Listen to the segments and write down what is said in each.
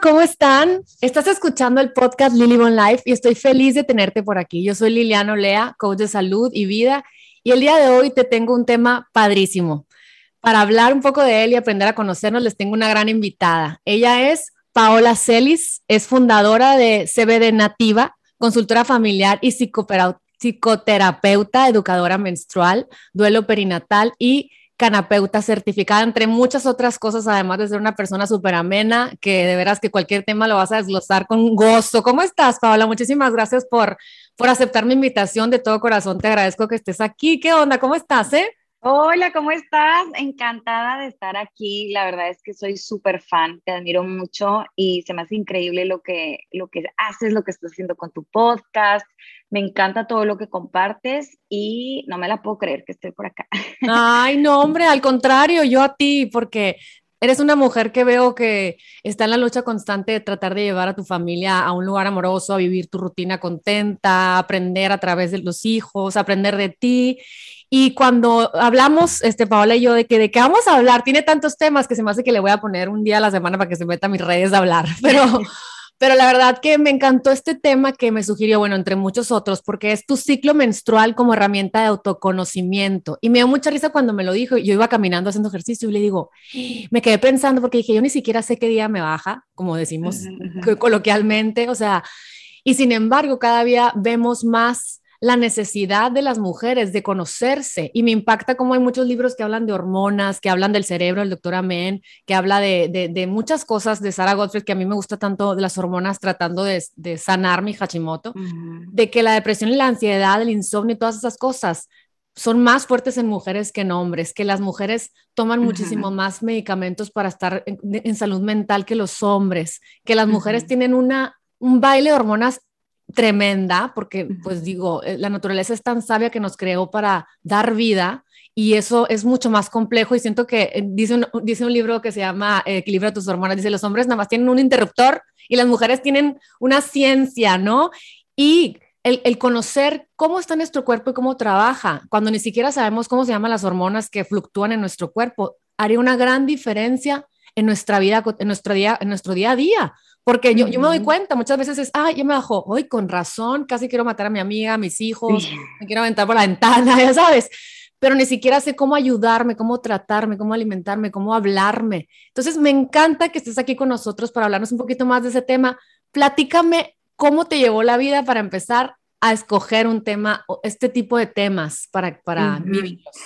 ¿cómo están? Estás escuchando el podcast Lily Bon Life y estoy feliz de tenerte por aquí. Yo soy Liliana Olea, coach de salud y vida, y el día de hoy te tengo un tema padrísimo. Para hablar un poco de él y aprender a conocernos, les tengo una gran invitada. Ella es Paola Celis, es fundadora de CBD Nativa, consultora familiar y psicoterapeuta, educadora menstrual, duelo perinatal y canapeuta certificada, entre muchas otras cosas, además de ser una persona súper amena, que de veras que cualquier tema lo vas a desglosar con gozo. ¿Cómo estás, Paola? Muchísimas gracias por, por aceptar mi invitación. De todo corazón te agradezco que estés aquí. ¿Qué onda? ¿Cómo estás, eh? Hola, ¿cómo estás? Encantada de estar aquí. La verdad es que soy súper fan, te admiro mucho y se me hace increíble lo que, lo que haces, lo que estás haciendo con tu podcast. Me encanta todo lo que compartes y no me la puedo creer que estoy por acá. Ay, no, hombre, al contrario, yo a ti, porque Eres una mujer que veo que está en la lucha constante de tratar de llevar a tu familia a un lugar amoroso, a vivir tu rutina contenta, aprender a través de los hijos, aprender de ti. Y cuando hablamos, este, Paola y yo, de que de qué vamos a hablar, tiene tantos temas que se me hace que le voy a poner un día a la semana para que se meta a mis redes a hablar. Pero, pero la verdad que me encantó este tema que me sugirió, bueno, entre muchos otros, porque es tu ciclo menstrual como herramienta de autoconocimiento. Y me dio mucha risa cuando me lo dijo. Yo iba caminando haciendo ejercicio y le digo, me quedé pensando porque dije, yo ni siquiera sé qué día me baja, como decimos coloquialmente. O sea, y sin embargo, cada día vemos más la necesidad de las mujeres de conocerse. Y me impacta como hay muchos libros que hablan de hormonas, que hablan del cerebro, el doctor Amen, que habla de, muchas cosas de Sarah Gottfried, que a mí me gusta tanto de las hormonas tratando de, sanar mi Hashimoto, de que la depresión y la ansiedad, el insomnio y todas esas cosas son más fuertes en mujeres que en hombres, que las mujeres toman muchísimo más medicamentos para estar en, salud mental que los hombres, que las mujeres tienen una, un baile de hormonas tremenda, porque pues digo, eh, la naturaleza es tan sabia que nos creó para dar vida y eso es mucho más complejo y siento que eh, dice un, dice un libro que se llama eh, Equilibra tus hormonas, dice los hombres nada más tienen un interruptor y las mujeres tienen una ciencia, ¿no? Y el, el, conocer cómo está nuestro cuerpo y cómo trabaja, cuando ni siquiera sabemos cómo se llaman las hormonas que fluctúan en nuestro cuerpo, haría una gran diferencia en nuestra vida, en nuestro día, en nuestro día a día. Porque yo, yo me doy cuenta, muchas veces es, ay, ya me bajó, hoy con razón, casi quiero matar a mi amiga, a mis hijos, me quiero aventar por la ventana, ya sabes, pero ni siquiera sé cómo ayudarme, cómo tratarme, cómo alimentarme, cómo hablarme. Entonces, me encanta que estés aquí con nosotros para hablarnos un poquito más de ese tema. Platícame cómo te llevó la vida para empezar a escoger un tema, este tipo de temas para, para vivirlos.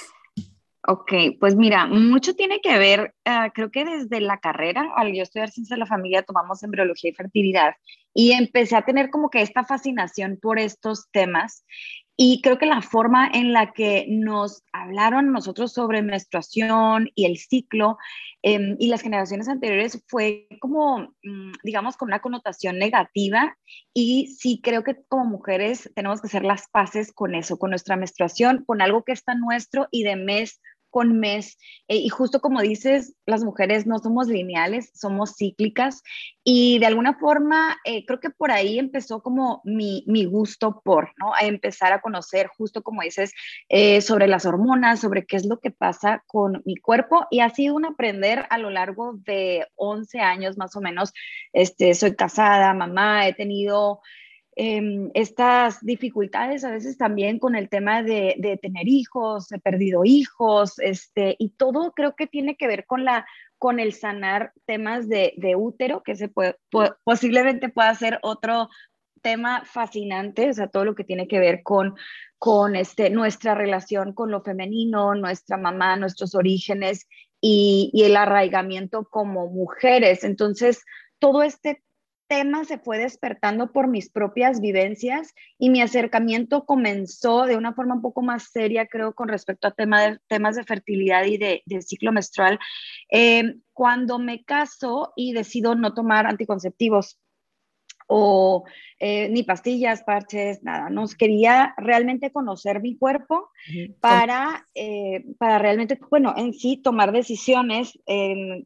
Ok, pues mira, mucho tiene que ver, ah, creo que desde la carrera, al yo estudiar ciencia de la familia, tomamos embriología y fertilidad y empecé a tener como que esta fascinación por estos temas y creo que la forma en la que nos hablaron nosotros sobre menstruación y el ciclo em, y las generaciones anteriores fue como, mm, digamos, con una connotación negativa. Y sí creo que como mujeres tenemos que hacer las paces con eso, con nuestra menstruación, con algo que está nuestro y de mes con mes. Eh, y justo como dices, las mujeres no somos lineales, somos cíclicas. Y de alguna forma, eh, creo que por ahí empezó como mi, mi, gusto por, ¿no? A empezar a conocer, justo como dices, eh, sobre las hormonas, sobre qué es lo que pasa con mi cuerpo. Y ha sido un aprender a lo largo de 11 años más o menos. Este, soy casada, mamá, he tenido Em, estas dificultades a veces también con el tema de, tener hijos, he perdido hijos, este, y todo creo que tiene que ver con, la, con el sanar temas de, útero, que se puede, posiblemente pueda ser otro tema fascinante, o sea, todo lo que tiene que ver con, con este, nuestra relación con lo femenino, nuestra mamá, nuestros orígenes y, y el arraigamiento como mujeres. Entonces, todo este tema se fue despertando por mis propias vivencias y mi acercamiento comenzó de una forma un poco más seria, creo, con respecto a temas de fertilidad y de, ciclo menstrual, eh, cuando me caso y decido no tomar anticonceptivos o eh, ni pastillas, parches, nada. Nos quería realmente conocer mi cuerpo para, eh, para realmente, bueno, en sí tomar decisiones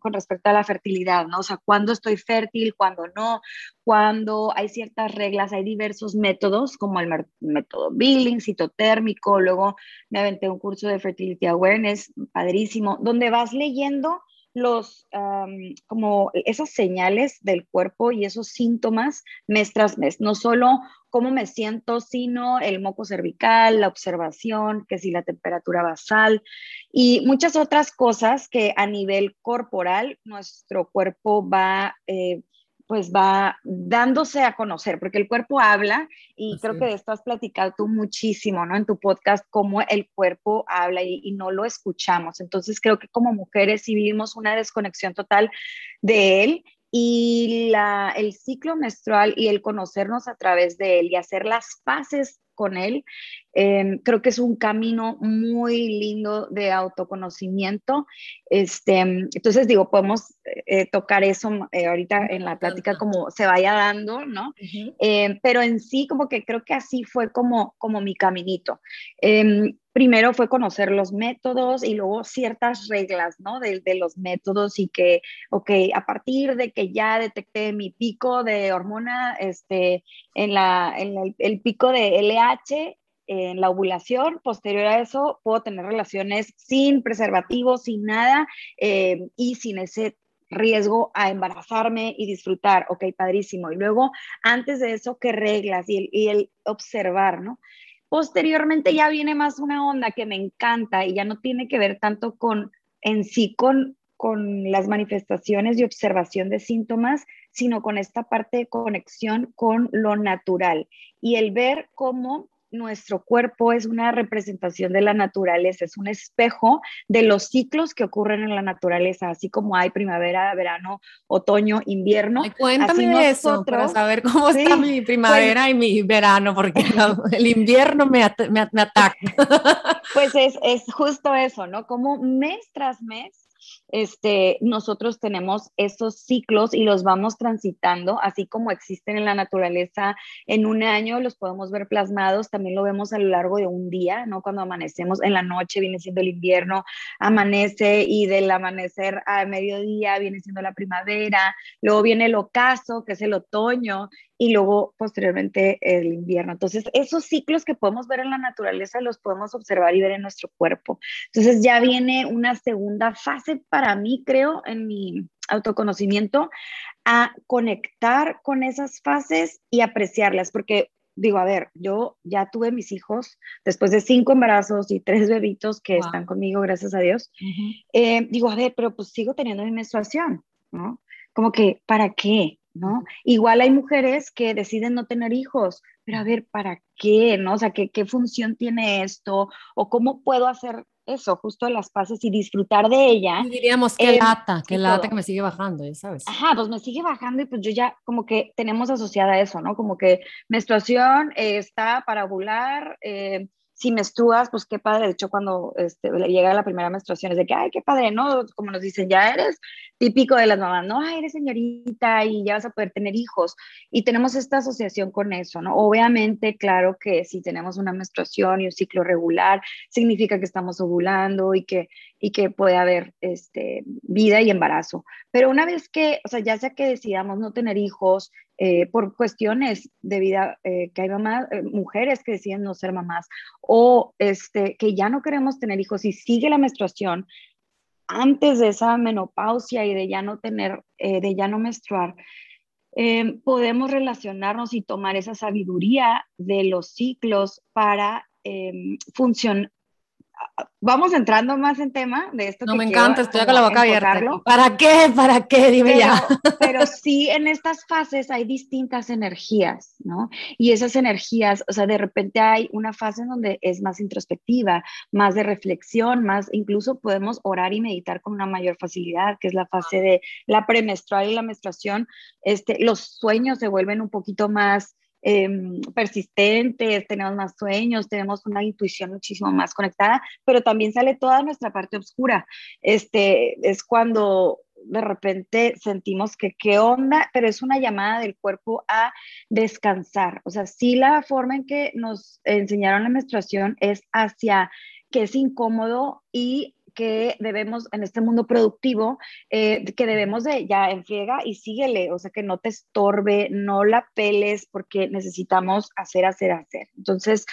con respecto a la fertilidad, ¿no? O sea, cuándo estoy fértil, cuándo no, cuando hay ciertas reglas, hay diversos métodos, como el método Billing, citotérmico, luego me aventé un curso de Fertility Awareness, padrísimo, donde vas leyendo los, como esas señales del cuerpo y esos síntomas mes tras mes, no solo cómo me siento, sino el moco cervical, la observación, que si la temperatura basal y muchas otras cosas que a nivel corporal nuestro cuerpo va eh, pues va dándose a conocer, porque el cuerpo habla y creo que de esto has platicado tú muchísimo, ¿no? En tu podcast, cómo el cuerpo habla y, no lo escuchamos. Entonces creo que como mujeres sí vivimos una desconexión total de él y la, el ciclo menstrual y el conocernos a través de él y hacer las paces con él. Em, creo que es un camino muy lindo de autoconocimiento. Este, entonces, digo, podemos eh, tocar eso eh, ahorita en la plática como se vaya dando, ¿no? Em, pero en sí, como que creo que así fue como, como mi caminito. Em, primero fue conocer los métodos y luego ciertas reglas, ¿no? De, de, los métodos y que, ok, a partir de que ya detecté mi pico de hormona, este, en, la, en el, el pico de En la ovulación, posterior a eso puedo tener relaciones sin preservativo, sin nada eh, y sin ese riesgo a embarazarme y disfrutar, ok, padrísimo. Y luego, antes de eso, ¿qué reglas? Y el, y el observar, ¿no? Posteriormente ya viene más una onda que me encanta y ya no tiene que ver tanto con en sí con, con las manifestaciones y observación de síntomas, sino con esta parte de conexión con lo natural y el ver cómo nuestro cuerpo es una representación de la naturaleza, es un espejo de los ciclos que ocurren en la naturaleza, así como hay primavera, verano, otoño, invierno. cuéntame eso para saber cómo está mi primavera y mi verano, porque el invierno me, me, me ataca. Pues es, es justo eso, ¿no? Como mes tras mes este, nosotros tenemos esos ciclos y los vamos transitando, así como existen en la naturaleza en un año, los podemos ver plasmados, también lo vemos a lo largo de un día, ¿no? Cuando amanecemos en la noche viene siendo el invierno, amanece y del amanecer a mediodía viene siendo la primavera, luego viene el ocaso, que es el otoño, y luego posteriormente el invierno. Entonces, esos ciclos que podemos ver en la naturaleza los podemos observar y ver en nuestro cuerpo. Entonces, ya viene una segunda fase para mí, creo, en mi autoconocimiento, a conectar con esas fases y apreciarlas, porque digo, a ver, yo ya tuve mis hijos después de cinco embarazos y tres bebitos que están conmigo, gracias a Dios. Eh, digo, a ver, pero pues sigo teniendo mi menstruación, ¿no? Como que, ¿para qué? ¿No? Igual hay mujeres que deciden no tener hijos, pero a ver, ¿para qué? ¿No? O sea, ¿qué, qué función tiene esto? ¿O cómo puedo hacer eso, justo las pases y disfrutar de ella? diríamos, qué lata, qué lata que me sigue bajando, ya sabes. Ajá, pues me sigue bajando y pues yo ya como que tenemos asociada eso, ¿no? Como que menstruación eh, está para ovular, eh, si menstruas, pues qué padre. De hecho, cuando este, llega la primera menstruación es de que, ay, qué padre, ¿no? Como nos dicen, ya eres típico de las mamás, no, ay, eres señorita y ya vas a poder tener hijos. Y tenemos esta asociación con eso, ¿no? Obviamente, claro que si tenemos una menstruación y un ciclo regular, significa que estamos ovulando y que, y que puede haber este, vida y embarazo. Pero una vez que, o sea, ya sea que decidamos no tener hijos, eh, por cuestiones de vida, eh, que hay mamás, eh, mujeres que deciden no ser mamás o este, que ya no queremos tener hijos y sigue la menstruación antes de esa menopausia y de ya no tener, de ya no menstruar, podemos relacionarnos y tomar esa sabiduría de los ciclos para funcionar vamos entrando más en tema de esto. No, me encanta, estoy con la boca abierta. ¿Para qué? ¿Para qué? Dime ya. Pero sí, en estas fases hay distintas energías, ¿no? Y esas energías, o sea, de repente hay una fase en donde es más introspectiva, más de reflexión, más, incluso podemos orar y meditar con una mayor facilidad, que es la fase de la premenstrual y la menstruación. Este, los sueños se vuelven un poquito más Em, persistentes, tenemos más sueños, tenemos una intuición muchísimo más conectada, pero también sale toda nuestra parte oscura. Este, es cuando de repente sentimos que qué onda, pero es una llamada del cuerpo a descansar. O sea, sí la forma en que nos enseñaron la menstruación es hacia que es incómodo y que debemos, en este mundo productivo, eh, que debemos de ya enfriega y síguele, o sea, que no te estorbe, no la peles, porque necesitamos hacer, hacer, hacer. Entonces,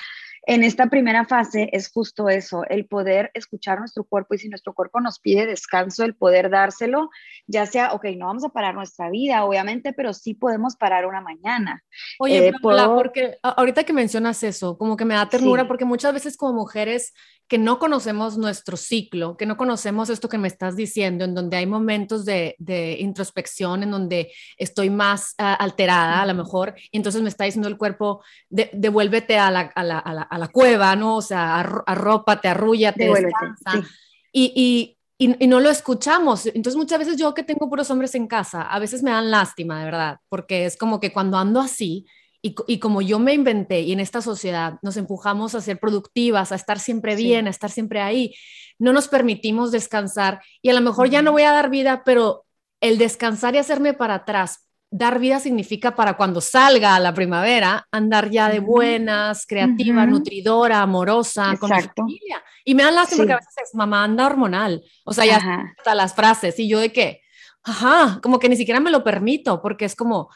en esta primera fase es justo eso, el poder escuchar nuestro cuerpo y si nuestro cuerpo nos pide descanso, el poder dárselo, ya sea, ok, no vamos a parar nuestra vida, obviamente, pero sí podemos parar una mañana. Oye, eh, porque ahorita que mencionas eso, como que me da ternura, porque muchas veces como mujeres que no conocemos nuestro ciclo, que no conocemos esto que me estás diciendo, en donde hay momentos de, introspección, en donde estoy más ah, alterada a lo mejor, y entonces me está diciendo el cuerpo, devuélvete a la, a, la, a, la, cueva, ¿no? O sea, arrópate, arrúllate, descansa. Y, y, y, no lo escuchamos. Entonces muchas veces yo que tengo puros hombres en casa, a veces me dan lástima, de verdad, porque es como que cuando ando así, y, como yo me inventé y en esta sociedad nos empujamos a ser productivas, a estar siempre bien, a estar siempre ahí, no nos permitimos descansar y a lo mejor ya no voy a dar vida, pero el descansar y hacerme para atrás, dar vida significa para cuando salga la primavera, andar ya de buenas, creativa, nutridora, amorosa, con mi familia. Y me dan lástima porque a veces es mamá anda hormonal, o sea, ya hasta las frases. Y yo de qué, ajá, como que ni siquiera me lo permito porque es como,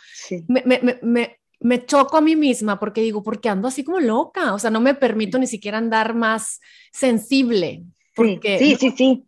me, me, me, me choco a mí misma porque digo, porque ando así como loca, o sea, no me permito ni siquiera andar más sensible. Porque, sí, sí, sí, sí.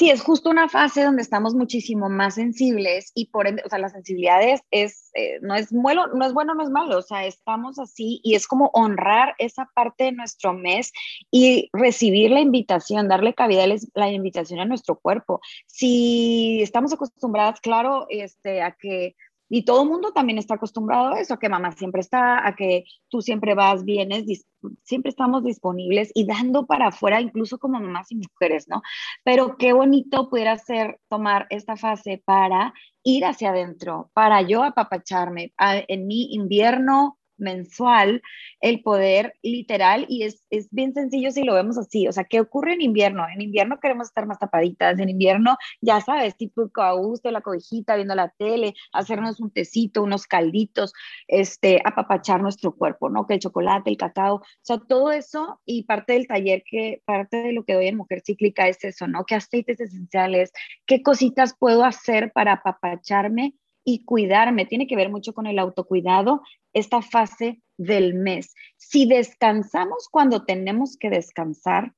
Es justo una fase donde estamos muchísimo más sensibles y por ende, o sea, la sensibilidad es, eh, no, es bueno, no es bueno, no es malo, o sea, estamos así y es como honrar esa parte de nuestro mes y recibir la invitación, darle cabida a la invitación a nuestro cuerpo. Si estamos acostumbradas, claro, este, a que y todo el mundo también está acostumbrado a eso, a que mamá siempre está, a que tú siempre vas, vienes, siempre estamos disponibles y dando para afuera, incluso como mamás y mujeres, ¿no? Pero qué bonito pudiera ser tomar esta fase para ir hacia adentro, para yo apapacharme. en mi invierno mensual el poder literal y es, es, bien sencillo si lo vemos así. O sea, ¿qué ocurre en invierno? En invierno queremos estar más tapaditas, en invierno, ya sabes, tipo a gusto, la cobijita, viendo la tele, hacernos un tecito, unos calditos, este, apapachar nuestro cuerpo, ¿no? Que el chocolate, el cacao, o sea, todo eso y parte del taller que, parte de lo que doy en Mujer Cíclica es eso, ¿no? ¿Qué aceites esenciales? ¿Qué cositas puedo hacer para apapacharme? Y cuidarme. Tiene que ver mucho con el autocuidado, esta fase del mes. Si descansamos cuando tenemos que descansar,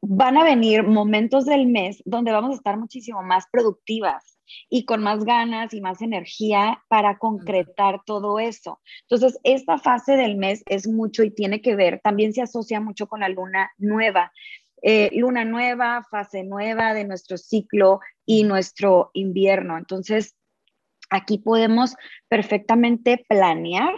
van a venir momentos del mes donde vamos a estar muchísimo más productivas y con más ganas y más energía para concretar todo eso. Entonces, esta fase del mes es mucho y tiene que ver, también se asocia mucho con la luna nueva. Eh, luna nueva, fase nueva de nuestro ciclo y nuestro invierno. Entonces, Aquí podemos perfectamente planear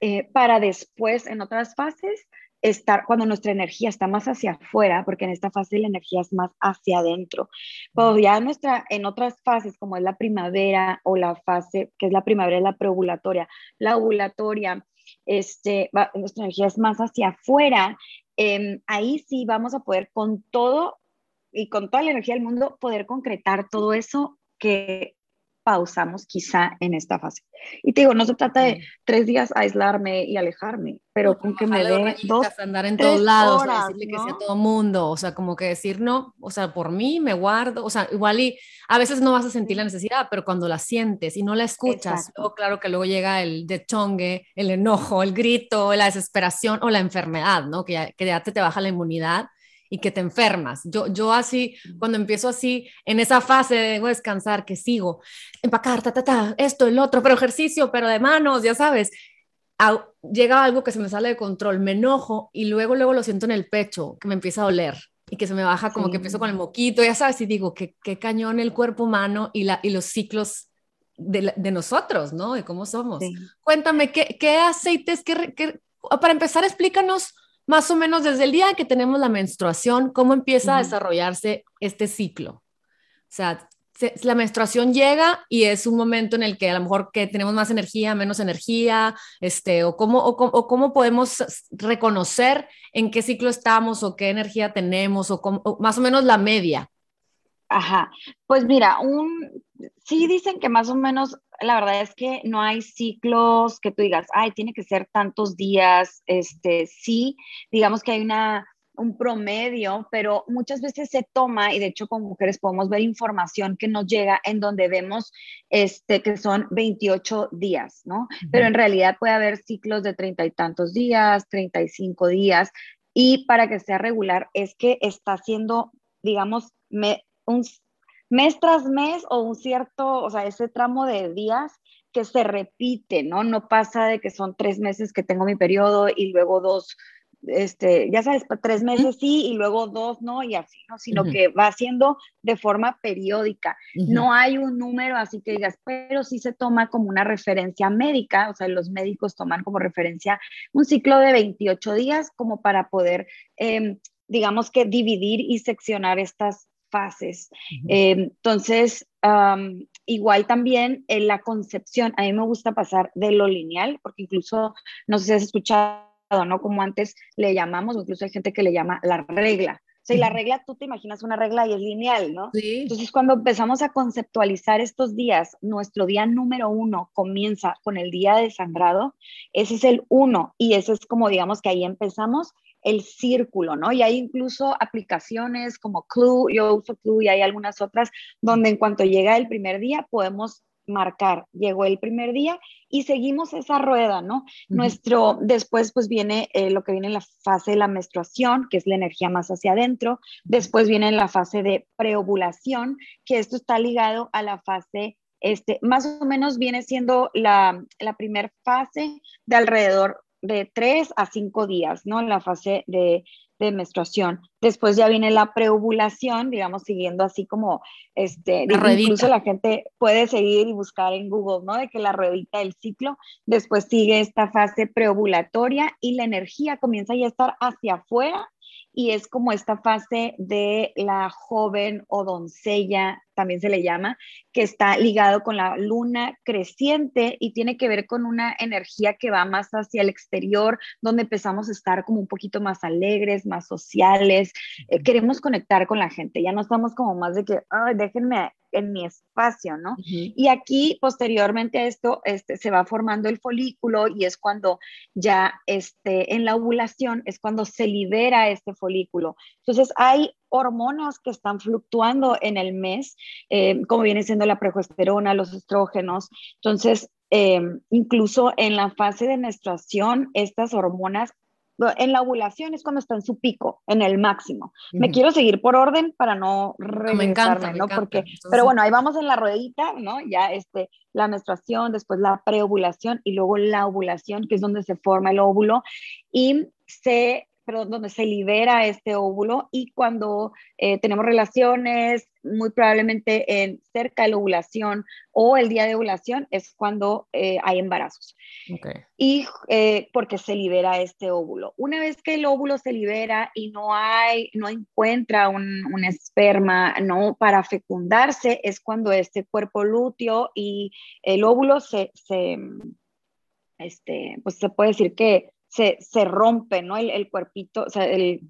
eh, para después, en otras fases, estar cuando nuestra energía está más hacia afuera, porque en esta fase la energía es más hacia adentro. Pero ya nuestra, en otras fases, como es la primavera o la fase, que es la primavera, la preovulatoria, la ovulatoria, este, nuestra energía es más hacia afuera, em, ahí sí vamos a poder con todo y con toda la energía del mundo poder concretar todo eso que pausamos quizá en esta fase. Y te digo, no se trata de tres días aislarme y alejarme, pero con que me dé dos, andar en todos lados, decirle que sea todo mundo, o sea, como que decir no, o sea, por mí me guardo, o sea, igual y a veces no vas a sentir la necesidad, pero cuando la sientes y no la escuchas, luego, claro que luego llega el chongue, el enojo, el grito, la desesperación o la enfermedad, ¿no? Que ya, que ya te, te baja la inmunidad y que te enfermas. Yo, yo así, cuando empiezo así, en esa fase de descansar, que sigo, empacar, ta, ta, ta, esto, el otro, pero ejercicio, pero de manos, ya sabes, llega algo que se me sale de control, me enojo y luego, luego lo siento en el pecho, que me empieza a doler y que se me baja como que empiezo con el moquito, ya sabes, y digo, qué, qué cañón el cuerpo humano y, la, y los ciclos de, de nosotros, ¿no? De cómo somos. Cuéntame, ¿qué, qué aceites, qué, qué, para empezar, explícanos más o menos desde el día que tenemos la menstruación, ¿cómo empieza a desarrollarse este ciclo? O sea, la menstruación llega y es un momento en el que a lo mejor que tenemos más energía, menos energía, este, o cómo, o, cómo podemos reconocer en qué ciclo estamos o qué energía tenemos o, o más o menos la media. Ajá, pues mira, un, sí dicen que más o menos, la verdad es que no hay ciclos que tú digas, ay, tiene que ser tantos días, este, sí, digamos que hay una, un promedio, pero muchas veces se toma, y de hecho con mujeres podemos ver información que nos llega en donde vemos este, que son 28 días, ¿no? Pero en realidad puede haber ciclos de treinta y tantos días, 35 días, y para que sea regular es que está haciendo, digamos, un mes tras mes o un cierto, o sea, ese tramo de días que se repite, ¿no? No pasa de que son tres meses que tengo mi periodo y luego dos, este, ya sabes, tres meses sí y luego dos no y así, ¿no? Sino que va haciendo de forma periódica. No hay un número así que digas, pero sí se toma como una referencia médica, o sea, los médicos toman como referencia un ciclo de 28 días como para poder, em, digamos que dividir y seccionar estas fases. Em, entonces, igual también en la concepción, a mí me gusta pasar de lo lineal, porque incluso, no sé si has escuchado, ¿no? Como antes le llamamos, incluso hay gente que le llama la regla. O sea, y la regla, tú te imaginas una regla y es lineal, ¿no? Sí. Entonces, cuando empezamos a conceptualizar estos días, nuestro día número uno comienza con el día de sangrado, ese es el uno, y ese es como, digamos, que ahí empezamos el círculo, ¿no? Y hay incluso aplicaciones como Clue, yo uso Clue y hay algunas otras donde en cuanto llega el primer día podemos marcar, llegó el primer día y seguimos esa rueda, ¿no? Nuestro, después pues viene eh, lo que viene en la fase de la menstruación, que es la energía más hacia adentro, después viene la fase de preovulación, que esto está ligado a la fase, este, más o menos viene siendo la, la primera fase de alrededor de tres a cinco días, ¿no? En la fase de, menstruación. Después ya viene la preovulación, digamos, siguiendo así como, este, incluso la gente puede seguir y buscar en Google, ¿no? De que la ruedita del ciclo, después sigue esta fase preovulatoria y la energía comienza ya a estar hacia afuera y es como esta fase de la joven o doncella, también se le llama, que está ligado con la luna creciente y tiene que ver con una energía que va más hacia el exterior, donde empezamos a estar como un poquito más alegres, más sociales, eh, queremos conectar con la gente, ya no estamos como más de que, ay, déjenme en mi espacio, ¿no? Y aquí, posteriormente a esto, este, se va formando el folículo y es cuando ya este, en la ovulación es cuando se libera este folículo. Entonces, hay hormonas que están fluctuando en el mes, eh, como viene siendo la progesterona, los estrógenos. Entonces, eh, incluso en la fase de menstruación, estas hormonas en la ovulación es cuando está en su pico, en el máximo. Me quiero seguir por orden para no regresarme, me encanta, ¿no? Porque, pero bueno, ahí vamos en la ruedita, ¿no? Ya este, la menstruación, después la preovulación y luego la ovulación, que es donde se forma el óvulo y se pero donde se libera este óvulo y cuando eh, tenemos relaciones, muy probablemente en cerca de la ovulación o el día de ovulación es cuando eh, hay embarazos. Y eh, porque se libera este óvulo. Una vez que el óvulo se libera y no hay, no encuentra un, un esperma, no para fecundarse, es cuando este cuerpo lúteo y el óvulo se, se este, pues se puede decir que se, se rompe, ¿no? El, el, cuerpito, o sea, el,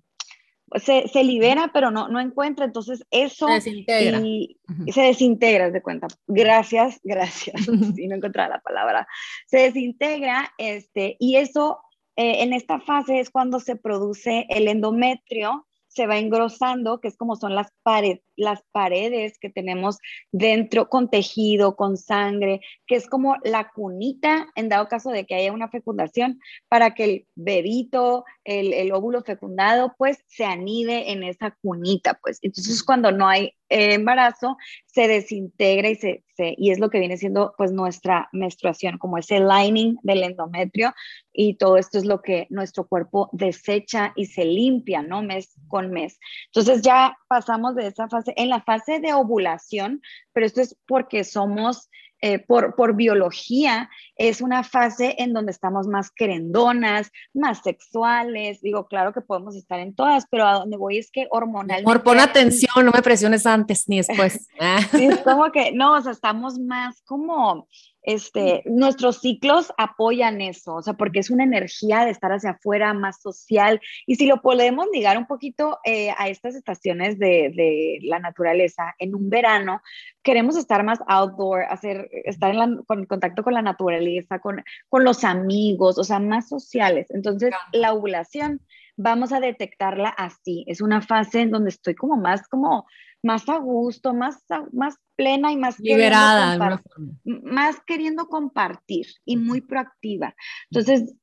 se, se, libera, pero no, no encuentra, entonces eso... Se desintegra. Y, Se desintegra, de cuenta. Gracias, gracias. si no encontraba la palabra. Se desintegra, este, y eso eh, en esta fase es cuando se produce el endometrio, se va engrosando, que es como son las, pared, las paredes que tenemos dentro, con tejido, con sangre, que es como la cunita, en dado caso de que haya una fecundación, para que el bebito, el, el óvulo fecundado, pues se anide en esa cunita, pues. Entonces, cuando no hay embarazo se desintegra y, se, y es lo que viene siendo pues nuestra menstruación, como ese lining del endometrio y todo esto es lo que nuestro cuerpo desecha y se limpia, ¿no? Mes con mes. Entonces ya pasamos de esa fase, en la fase de ovulación, pero esto es porque somos eh, por, por, biología, es una fase en donde estamos más querendonas, más sexuales. Digo, claro que podemos estar en todas, pero a donde voy es que hormonalmente. Por pon atención, no me presiones antes ni después. sí, es como que, no, o sea, estamos más como este, nuestros ciclos apoyan eso, o sea, porque es una energía de estar hacia afuera, más social, y si lo podemos ligar un poquito eh, a estas estaciones de, de, la naturaleza, en un verano queremos estar más outdoor, hacer, estar en, con, contacto con la naturaleza, con, con los amigos, o sea, más sociales. Entonces, la ovulación vamos a detectarla así. Es una fase en donde estoy como más, como más a gusto, más, más plena y más liberada, más queriendo compartir y muy proactiva. Entonces,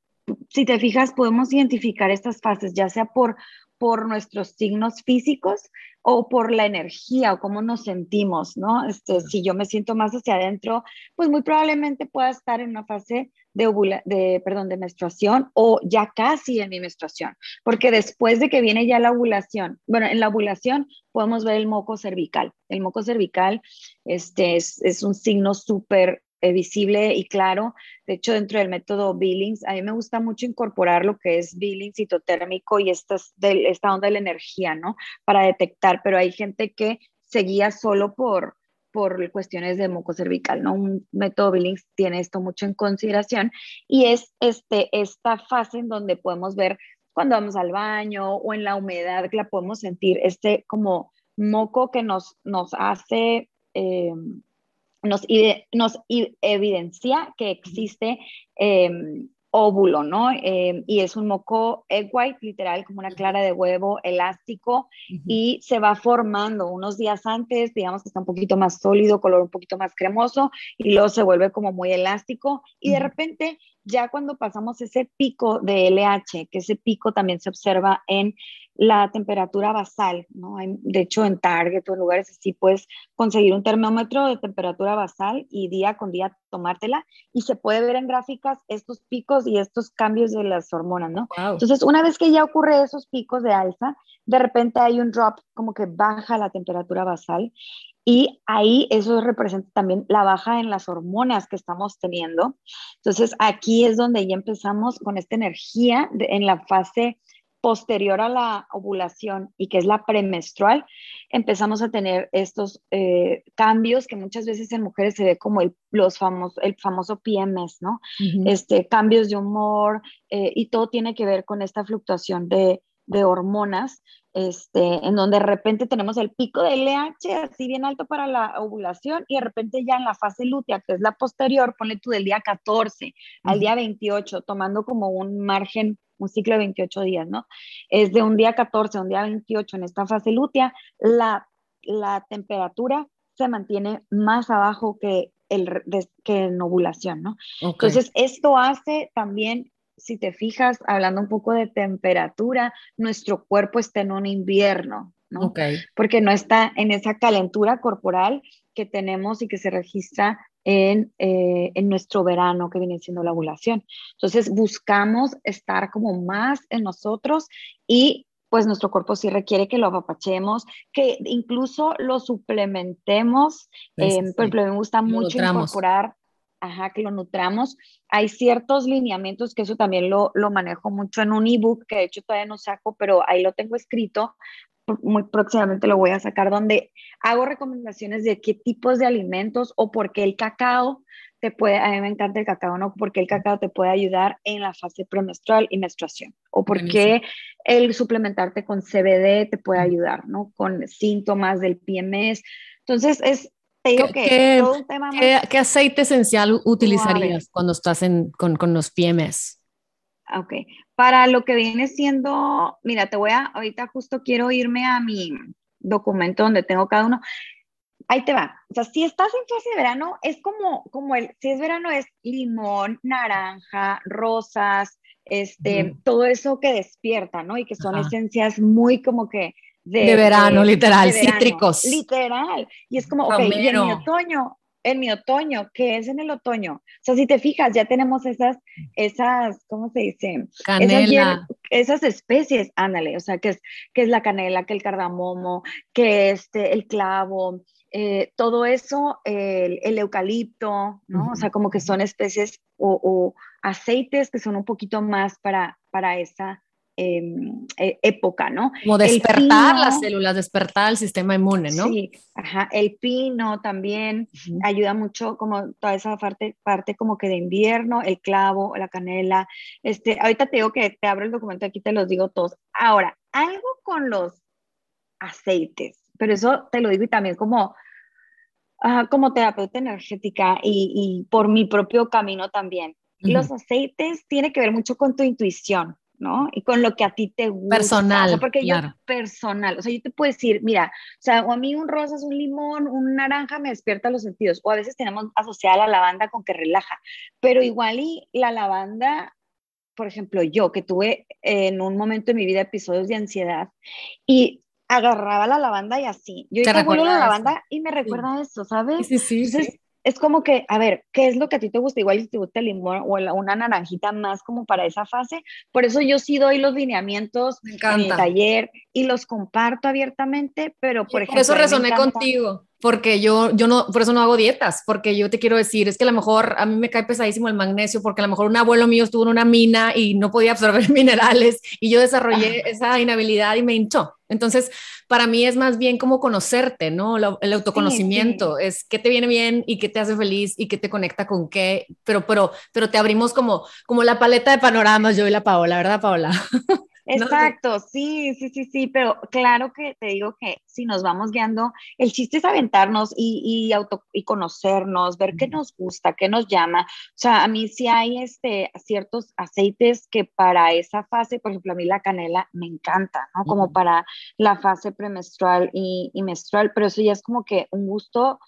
si te fijas, podemos identificar estas fases, ya sea por por nuestros signos físicos o por la energía o cómo nos sentimos, ¿no? Este, si yo me siento más hacia adentro, pues muy probablemente pueda estar en una fase de, de, perdón, de menstruación o ya casi en mi menstruación, porque después de que viene ya la ovulación, bueno, en la ovulación podemos ver el moco cervical. El moco cervical este, es, es un signo súper visible y claro. De hecho, dentro del método Billings, a mí me gusta mucho incorporar lo que es Billings citotérmico y esta, esta onda de la energía, ¿no? Para detectar, pero hay gente que se guía solo por, por cuestiones de moco cervical, ¿no? Un método Billings tiene esto mucho en consideración y es este, esta fase en donde podemos ver cuando vamos al baño o en la humedad que la podemos sentir, este como moco que nos, nos hace... Eh, nos, nos evidencia que existe em, óvulo, ¿no? Em, y es un moco egg white, literal, como una clara de huevo elástico, y se va formando. Unos días antes, digamos que está un poquito más sólido, color un poquito más cremoso, y luego se vuelve como muy elástico, y de repente, ya cuando pasamos ese pico de LH, que ese pico también se observa en la temperatura basal, ¿no? de hecho, en Target o en lugares así puedes conseguir un termómetro de temperatura basal y día con día tomártela y se puede ver en gráficas estos picos y estos cambios de las hormonas, ¿no? Entonces, una vez que ya ocurre esos picos de alza, de repente hay un drop como que baja la temperatura basal y ahí eso representa también la baja en las hormonas que estamos teniendo. Entonces, aquí es donde ya empezamos con esta energía en la fase posterior a la ovulación y que es la premenstrual, empezamos a tener estos eh, cambios que muchas veces en mujeres se ve como el, los famosos, el famoso PMS, ¿no? este, cambios de humor eh, y todo tiene que ver con esta fluctuación de, de hormonas, este, en donde de repente tenemos el pico de LH así bien alto para la ovulación y de repente ya en la fase lútea, que es la posterior, ponle tú del día 14 al día 28, tomando como un margen un ciclo de 28 días, ¿no? Es de un día 14 a un día 28 en esta fase lútea, la, la temperatura se mantiene más abajo que, el, que en ovulación, ¿no? Entonces, esto hace también, si te fijas, hablando un poco de temperatura, nuestro cuerpo está en un invierno, ¿no? Porque no está en esa calentura corporal que tenemos y que se registra en, eh, en, nuestro verano que viene siendo la ovulación. Entonces buscamos estar como más en nosotros y pues nuestro cuerpo sí requiere que lo apapachemos, que incluso lo suplementemos. Eh, Por ejemplo, me gusta mucho incorporar, ajá, que lo nutramos. Hay ciertos lineamientos que eso también lo, lo manejo mucho en un ebook, que de hecho todavía no saco, pero ahí lo tengo escrito, muy próximamente lo voy a sacar, donde hago recomendaciones de qué tipos de alimentos o por qué el cacao te puede, a mí me encanta el cacao, ¿no? Porque el cacao te puede ayudar en la fase premenstrual y menstruación. O porque el suplementarte con CBD te puede ayudar, ¿no? Con síntomas del PMS. Entonces, es, te digo que ¿Qué, todo un tema ¿qué, aceite esencial utilizarías cuando estás en, con, con los PMS? Ok, para lo que viene siendo, mira, te voy a, ahorita justo quiero irme a mi documento donde tengo cada uno. Ahí te va. O sea, si estás en fase de verano, es como, como el, si es verano es limón, naranja, rosas, este, todo eso que despierta, ¿no? Y que son esencias muy como que de, verano, literal, cítricos. Literal. Y es como, ok, y en mi otoño, en mi otoño, ¿qué es en el otoño? O sea, si te fijas, ya tenemos esas, esas, ¿cómo se dice? Canela. Esas, especies, ándale, o sea, que es, que es la canela, que el cardamomo, que este, el clavo, eh, todo eso, el, el eucalipto, ¿no? O sea, como que son especies o, o, aceites que son un poquito más para, para esa Em, e, época, ¿no? Como despertar las células, despertar el sistema inmune, ¿no? Sí, ajá. El pino también ayuda mucho, como toda esa parte, parte como que de invierno, el clavo, la canela. Este, ahorita te digo que te abro el documento, aquí te los digo todos. Ahora, algo con los aceites, pero eso te lo digo y también como, como terapeuta energética y, y por mi propio camino también. Los aceites tiene que ver mucho con tu intuición ¿no? Y con lo que a ti te gusta. Personal. porque yo, personal, o sea, yo te puedo decir, mira, o sea, o a mí un rosa es un limón, un naranja me despierta los sentidos, o a veces tenemos asociada la lavanda con que relaja, pero igual y la lavanda, por ejemplo, yo que tuve en un momento de mi vida episodios de ansiedad y agarraba la lavanda y así. Yo vuelvo la lavanda y me recuerda eso, ¿sabes? Sí, sí, sí es como que, a ver, ¿qué es lo que a ti te gusta? Igual si te gusta el limón o una naranjita más como para esa fase. Por eso yo sí doy los lineamientos en el taller y los comparto abiertamente, pero por ejemplo... Por eso resoné contigo porque yo, yo no, por eso no hago dietas, porque yo te quiero decir, es que a lo mejor a mí me cae pesadísimo el magnesio, porque a lo mejor un abuelo mío estuvo en una mina y no podía absorber minerales y yo desarrollé esa inhabilidad y me hinchó. Entonces, para mí es más bien como conocerte, ¿no? El autoconocimiento es qué te viene bien y qué te hace feliz y qué te conecta con qué, pero, pero, pero te abrimos como, como la paleta de panoramas, yo y la Paola, ¿verdad, Paola? Exacto, sí, sí, sí, sí, pero claro que te digo que si nos vamos guiando, el chiste es aventarnos y, y, auto, y conocernos, ver qué nos gusta, qué nos llama. O sea, a mí sí hay este, ciertos aceites que para esa fase, por ejemplo, a mí la canela me encanta, ¿no? Como para la fase premenstrual y, y menstrual, pero eso ya es como que un gusto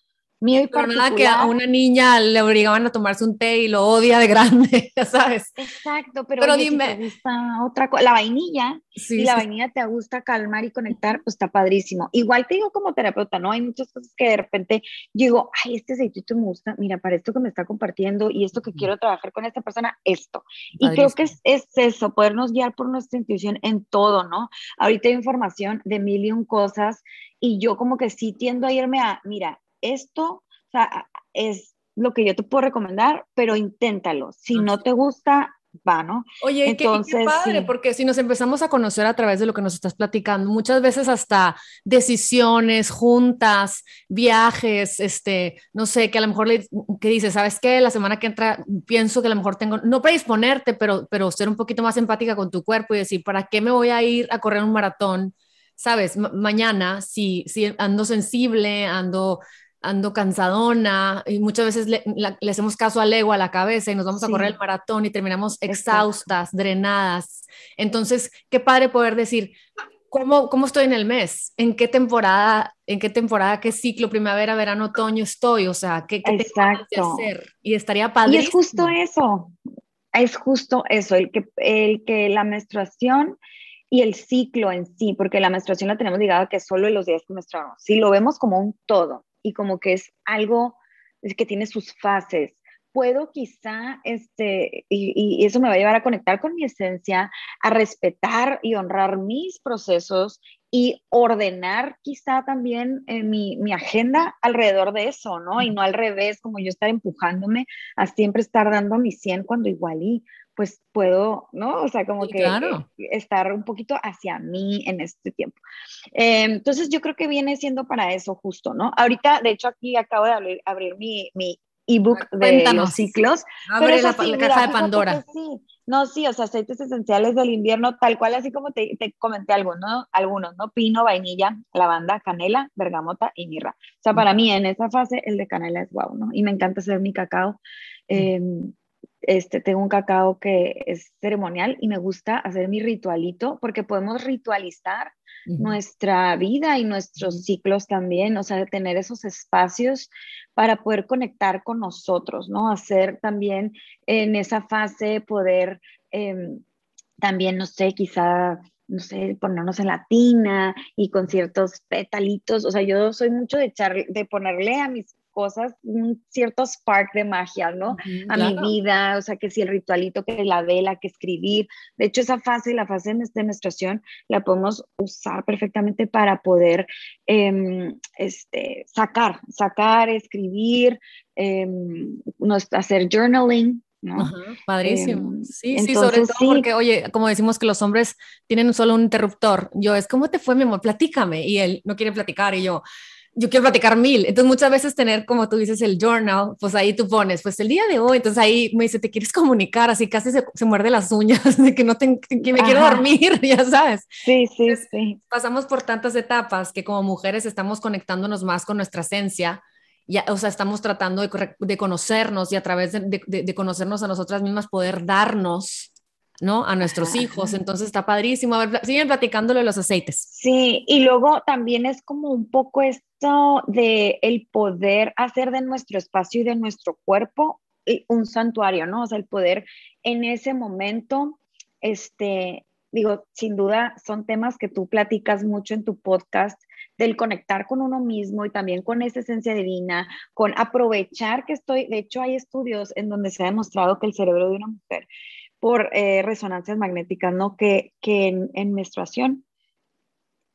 mío y Pero nada que a una niña le obligaban a tomarse un té y lo odia de grande, ya sabes. Exacto, pero, dime. te gusta otra cosa, la vainilla, si la vainilla te gusta calmar y conectar, pues está padrísimo. Igual te digo como terapeuta, ¿no? Hay muchas cosas que de repente digo, ay, este aceitito me gusta, mira, para esto que me está compartiendo y esto que quiero trabajar con esta persona, esto. Y creo que es, es, eso, podernos guiar por nuestra intuición en todo, ¿no? Ahorita hay información de mil y un cosas y yo como que sí tiendo a irme a, mira, esto o sea, es lo que yo te puedo recomendar, pero inténtalo. Si no te gusta, va, ¿no? Oye, Entonces, qué, padre, porque si nos empezamos a conocer a través de lo que nos estás platicando, muchas veces hasta decisiones, juntas, viajes, este, no sé, que a lo mejor le, que dices, ¿sabes qué? La semana que entra pienso que a lo mejor tengo, no predisponerte, pero, pero ser un poquito más empática con tu cuerpo y decir, ¿para qué me voy a ir a correr un maratón? ¿Sabes? mañana, si, si ando sensible, ando ando cansadona y muchas veces le, hacemos caso al ego, a la cabeza y nos vamos a correr el maratón y terminamos exhaustas, drenadas. Entonces, qué padre poder decir, ¿cómo, ¿cómo estoy en el mes? ¿En qué temporada, en qué temporada, qué ciclo, primavera, verano, otoño estoy? O sea, ¿qué, qué tengo que hacer? Y estaría padre. Y es justo eso, es justo eso, el que, el que la menstruación y el ciclo en sí, porque la menstruación la tenemos ligada que solo en los días que menstruamos. Si lo vemos como un todo, y como que es algo que tiene sus fases. Puedo quizá, este, y, eso me va a llevar a conectar con mi esencia, a respetar y honrar mis procesos y ordenar quizá también eh, mi, mi, agenda alrededor de eso, ¿no? Y no al revés, como yo estar empujándome a siempre estar dando mi 100 cuando igual y pues puedo, ¿no? O sea, como que estar un poquito hacia mí en este tiempo. Eh, entonces, yo creo que viene siendo para eso justo, ¿no? Ahorita, de hecho, aquí acabo de abrir, mi, mi ebook de los ciclos. Abre la, caja de Pandora. Sí. No, sí, o sea, aceites esenciales del invierno, tal cual, así como te, te comenté algo, ¿no? Algunos, ¿no? Pino, vainilla, lavanda, canela, bergamota y mirra. O sea, para mí en esa fase el de canela es guau, ¿no? Y me encanta hacer mi cacao. Eh, este, tengo un cacao que es ceremonial y me gusta hacer mi ritualito porque podemos ritualizar nuestra vida y nuestros ciclos también, o sea, tener esos espacios para poder conectar con nosotros, ¿no? Hacer también en esa fase poder em, también, no sé, quizá no sé, ponernos en la tina y con ciertos petalitos, o sea, yo soy mucho de echar, de ponerle a mis cosas, un cierto spark de magia, ¿no? a mi vida, o sea, que si el ritualito, que la vela, que escribir. De hecho, esa fase, la fase de menstruación, la podemos usar perfectamente para poder em, este, sacar, sacar, escribir, em, hacer journaling, ¿no? padrísimo. Em, sí, sí, sobre todo porque, oye, como decimos que los hombres tienen solo un interruptor, yo es, ¿cómo te fue, mi amor? Platícame. Y él no quiere platicar y yo, yo quiero platicar mil. Entonces muchas veces tener, como tú dices, el journal, pues ahí tú pones, pues el día de hoy, entonces ahí me dice, te quieres comunicar, así casi se, se muerde las uñas de que no te, que me quiero dormir, ya sabes. Sí, sí, sí. Pasamos por tantas etapas que como mujeres estamos conectándonos más con nuestra esencia. Ya, o sea, estamos tratando de, de conocernos y a través de, de, de, conocernos a nosotras mismas poder darnos ¿no? A nuestros hijos. Entonces está padrísimo. A ver, siguen platicándolo de los aceites. Sí, y luego también es como un poco esto de el poder hacer de nuestro espacio y de nuestro cuerpo eh, un santuario, ¿no? O sea, el poder en ese momento, este, digo, sin duda son temas que tú platicas mucho en tu podcast, del conectar con uno mismo y también con esa esencia divina, con aprovechar que estoy, de hecho hay estudios en donde se ha demostrado que el cerebro de una mujer por eh, resonancias magnéticas, ¿no? Que, que en, menstruación,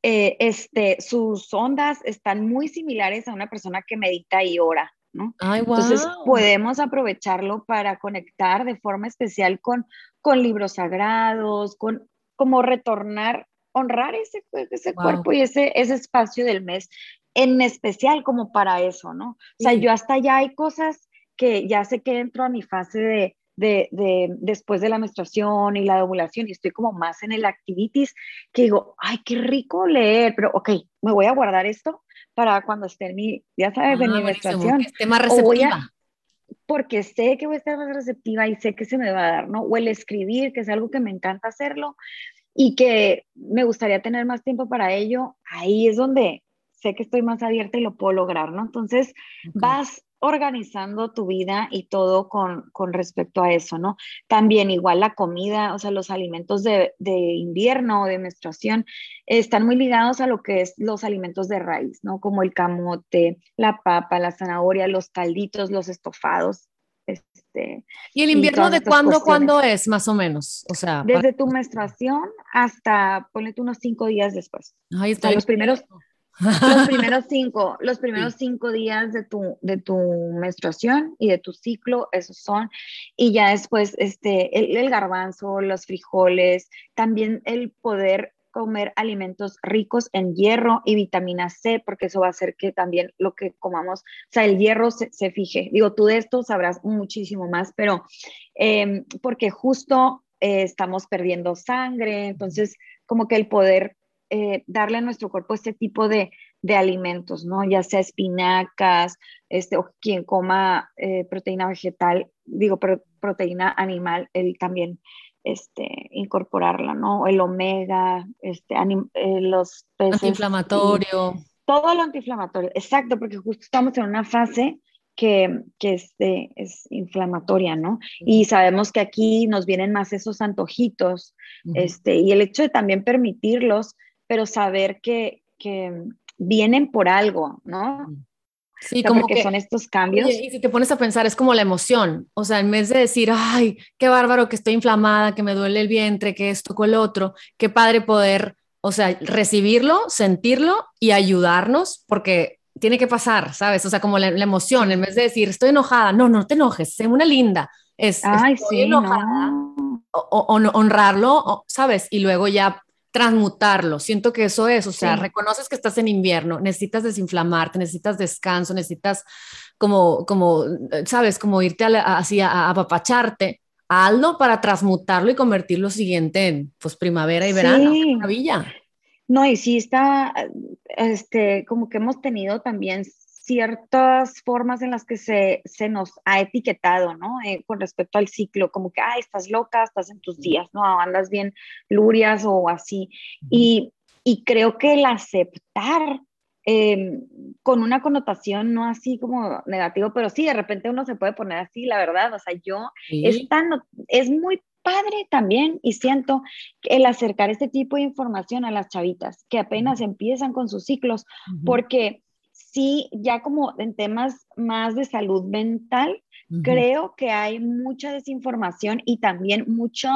eh, este, sus ondas están muy similares a una persona que medita y ora, ¿no? Entonces podemos aprovecharlo para conectar de forma especial con, con libros sagrados, con como retornar, honrar ese, ese cuerpo y ese, ese espacio del mes, en especial como para eso, ¿no? O sea, yo hasta ya hay cosas que ya sé que entro a mi fase de, de, después de la menstruación y la ovulación y estoy como más en el activities que digo, ay, qué rico leer, pero ok, me voy a guardar esto para cuando esté en mi, ya sabes, en mi ah, menstruación. esté más receptiva. porque sé que voy a estar más receptiva y sé que se me va a dar, ¿no? O el escribir, que es algo que me encanta hacerlo y que me gustaría tener más tiempo para ello, ahí es donde sé que estoy más abierta y lo puedo lograr, ¿no? Entonces vas organizando tu vida y todo con, con, respecto a eso, ¿no? También igual la comida, o sea, los alimentos de, de, invierno o de menstruación están muy ligados a lo que es los alimentos de raíz, ¿no? Como el camote, la papa, la zanahoria, los calditos, los estofados. Este, ¿Y el invierno de cuándo, cuándo es, más o menos? O sea, desde tu menstruación hasta, ponle unos cinco días después. Ahí está. los primeros, los primeros cinco, los primeros cinco días de tu, de tu menstruación y de tu ciclo, esos son. Y ya después, este, el, el garbanzo, los frijoles, también el poder comer alimentos ricos en hierro y vitamina C, porque eso va a hacer que también lo que comamos, o sea, el hierro se, se fije. Digo, tú de esto sabrás muchísimo más, pero eh, porque justo eh, estamos perdiendo sangre, entonces como que el poder eh, darle a nuestro cuerpo este tipo de, de, alimentos, ¿no? Ya sea espinacas, este, o quien coma eh, proteína vegetal, digo, pero proteína animal, él también este, incorporarla, ¿no? El omega, este, eh, los peces. Antiinflamatorio. Todo lo antiinflamatorio, exacto, porque justo estamos en una fase que, que este, es inflamatoria, ¿no? Y sabemos que aquí nos vienen más esos antojitos, este, y el hecho de también permitirlos pero saber que, que vienen por algo, ¿no? Sí, como que, son estos cambios. y si te pones a pensar, es como la emoción. O sea, en vez de decir, ay, qué bárbaro que estoy inflamada, que me duele el vientre, que esto con el otro, qué padre poder, o sea, recibirlo, sentirlo y ayudarnos, porque tiene que pasar, ¿sabes? O sea, como la, emoción, en vez de decir, estoy enojada, no, no te enojes, sé una linda. Es, ay, sí, enojada. O, honrarlo, ¿sabes? Y luego ya transmutarlo. Siento que eso es, o sea, reconoces que estás en invierno, necesitas desinflamarte, necesitas descanso, necesitas como, como, sabes, como irte así a, apapacharte. Hazlo para transmutarlo y convertirlo siguiente en, pues, primavera y verano. maravilla. No, y sí está, este, como que hemos tenido también ciertas formas en las que se, se nos ha etiquetado, ¿no? Eh, con respecto al ciclo, como que, ah, estás loca, estás en tus días, ¿no? Andas bien lurias o así. Y, y creo que el aceptar em, con una connotación no así como negativo, pero sí, de repente uno se puede poner así, la verdad, o sea, yo, es, tan, es muy padre también y siento el acercar este tipo de información a las chavitas que apenas empiezan con sus ciclos, porque sí, ya como en temas más de salud mental, creo que hay mucha desinformación y también mucho,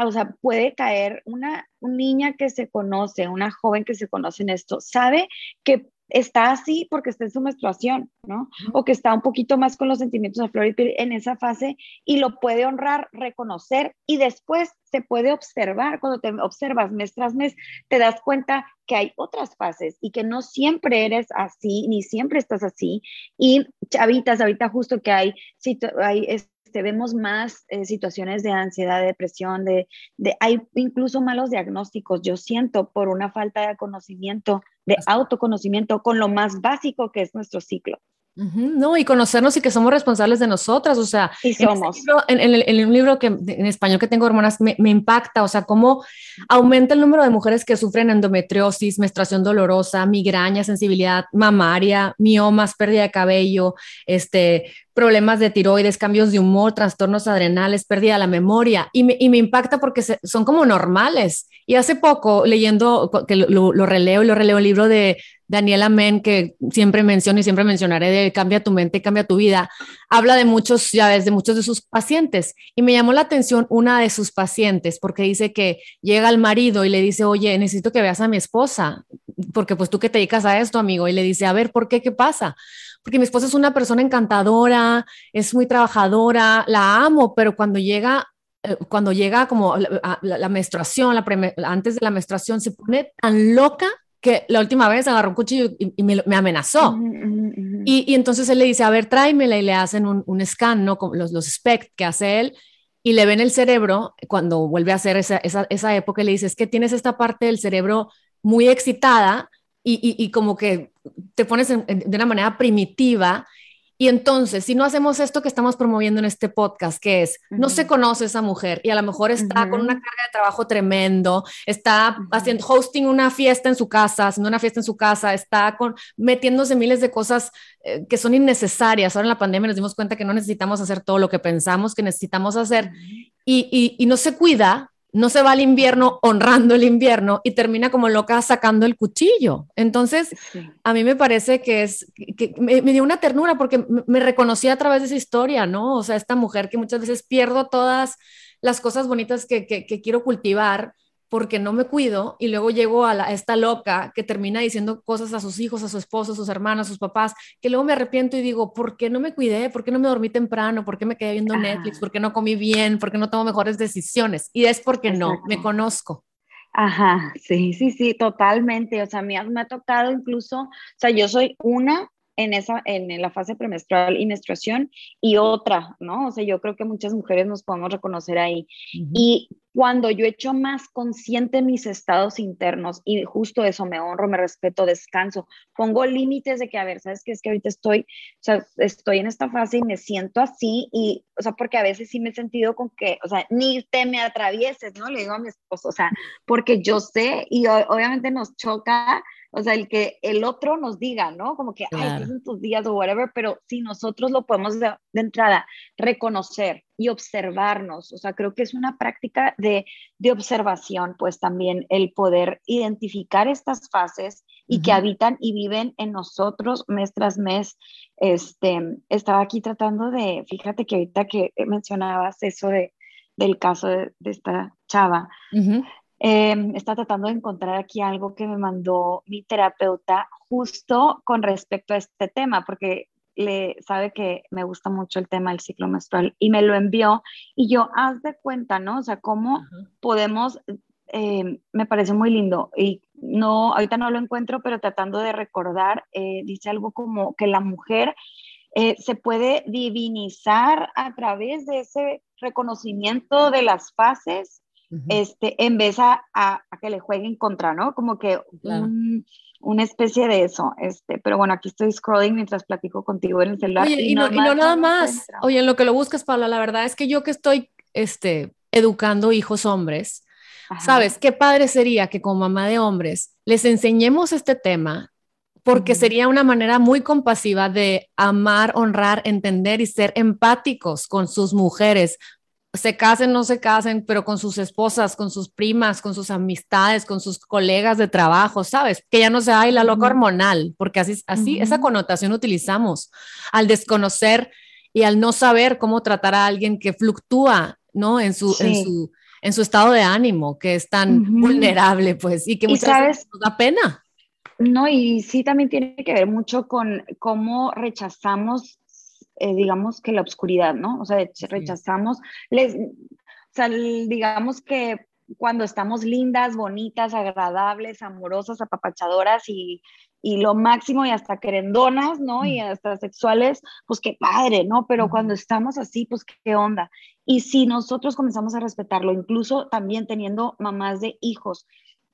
o sea, puede caer una, niña que se conoce, una joven que se conoce en esto, sabe que está así porque está en su menstruación, ¿no? O que está un poquito más con los sentimientos de flor y piel en esa fase y lo puede honrar, reconocer y después se puede observar, cuando te observas mes tras mes, te das cuenta que hay otras fases y que no siempre eres así, ni siempre estás así. Y chavitas, ahorita justo que hay, hay este, vemos más eh, situaciones de ansiedad, de depresión, de, de, hay incluso malos diagnósticos, yo siento, por una falta de conocimiento, de autoconocimiento con lo más básico que es nuestro ciclo. No, y conocernos y que somos responsables de nosotras, o sea, sí somos. En, en, un libro que en español que tengo, hermanas, me, me, impacta, o sea, cómo aumenta el número de mujeres que sufren endometriosis, menstruación dolorosa, migraña, sensibilidad mamaria, miomas, pérdida de cabello, este, problemas de tiroides, cambios de humor, trastornos adrenales, pérdida de la memoria. Y me, y me impacta porque son como normales. Y hace poco, leyendo, que lo, releo y lo releo, el libro de Daniela Men, que siempre menciono y siempre mencionaré de Cambia tu mente, cambia tu vida, habla de muchos, ya ves, de muchos de sus pacientes. Y me llamó la atención una de sus pacientes, porque dice que llega el marido y le dice, oye, necesito que veas a mi esposa, porque pues tú que te dedicas a esto, amigo, y le dice, a ver, ¿por qué? ¿Qué pasa? porque mi esposa es una persona encantadora, es muy trabajadora, la amo, pero cuando llega, cuando llega como la, menstruación, la antes de la menstruación, se pone tan loca que la última vez agarró un cuchillo y, me, amenazó. Y, entonces él le dice, a ver, tráemela y le hacen un, un scan, ¿no? Como los, los SPECT que hace él y le ven el cerebro cuando vuelve a hacer esa, esa, esa época y le dice, es que tienes esta parte del cerebro muy excitada y, como que te pones de una manera primitiva. Y entonces, si no hacemos esto que estamos promoviendo en este podcast, que es, no se conoce esa mujer y a lo mejor está con una carga de trabajo tremendo, está haciendo, hosting una fiesta en su casa, haciendo una fiesta en su casa, está con, metiéndose miles de cosas eh, que son innecesarias. Ahora en la pandemia nos dimos cuenta que no necesitamos hacer todo lo que pensamos que necesitamos hacer y, y no se cuida no se va al invierno honrando el invierno y termina como loca sacando el cuchillo. Entonces, a mí me parece que es, que me, dio una ternura porque me, reconocí a través de esa historia, ¿no? O sea, esta mujer que muchas veces pierdo todas las cosas bonitas que, que quiero cultivar porque no me cuido y luego llego a, esta loca que termina diciendo cosas a sus hijos, a su esposo, a sus hermanos, a sus papás, que luego me arrepiento y digo, ¿por qué no me cuidé? ¿Por qué no me dormí temprano? ¿Por qué me quedé viendo Netflix? ¿Por qué no comí bien? ¿Por qué no tomo mejores decisiones? Y es porque no, me conozco. Ajá, sí, sí, sí, totalmente. O sea, a mí me ha tocado incluso, o sea, yo soy una en, esa, en la fase premenstrual y menstruación y otra, ¿no? O sea, yo creo que muchas mujeres nos podemos reconocer ahí. Y cuando yo hecho más consciente mis estados internos y justo eso, me honro, me respeto, descanso, pongo límites de que, a ver, ¿sabes qué? Es que ahorita estoy, o sea, estoy en esta fase y me siento así y, o sea, porque a veces sí me he sentido con que, o sea, ni te me atravieses, ¿no? Le digo a mi esposo, o sea, porque yo sé y obviamente nos choca o sea, el que el otro nos diga, ¿no? Como que, ay, en tus días o whatever, pero si nosotros lo podemos de, entrada reconocer y observarnos, o sea, creo que es una práctica de, de observación, pues también el poder identificar estas fases y que habitan y viven en nosotros mes tras mes. Este, estaba aquí tratando de, fíjate que ahorita que mencionabas eso de, del caso de, esta chava, eh, está tratando de encontrar aquí algo que me mandó mi terapeuta justo con respecto a este tema, porque le sabe que me gusta mucho el tema del ciclo menstrual y me lo envió y yo haz de cuenta, ¿no? O sea, cómo podemos, em, me parece muy lindo y no, ahorita no lo encuentro, pero tratando de recordar, eh, dice algo como que la mujer eh, se puede divinizar a través de ese reconocimiento de las fases este, en vez a, a, que le jueguen contra, ¿no? Como que una especie de eso, este, pero bueno, aquí estoy scrolling mientras platico contigo en el celular. y, no, nada más, oye, en lo que lo buscas, Paula, la verdad es que yo que estoy, este, educando hijos hombres, ¿sabes? Qué padre sería que como mamá de hombres les enseñemos este tema, porque sería una manera muy compasiva de amar, honrar, entender y ser empáticos con sus mujeres, se casen, no se casen, pero con sus esposas, con sus primas, con sus amistades, con sus colegas de trabajo, ¿sabes? Que ya no sea, ay, la loca hormonal, porque así, así, esa connotación utilizamos al desconocer y al no saber cómo tratar a alguien que fluctúa, ¿no? En su, en su, en su estado de ánimo, que es tan vulnerable, pues, y que muchas veces nos da pena. No, y sí también tiene que ver mucho con cómo rechazamos eh, digamos que la oscuridad, ¿no? O sea, rechazamos, les, o sea, digamos que cuando estamos lindas, bonitas, agradables, amorosas, apapachadoras y, y lo máximo y hasta querendonas, ¿no? Y hasta sexuales, pues qué padre, ¿no? Pero cuando estamos así, pues qué onda. Y si nosotros comenzamos a respetarlo, incluso también teniendo mamás de hijos,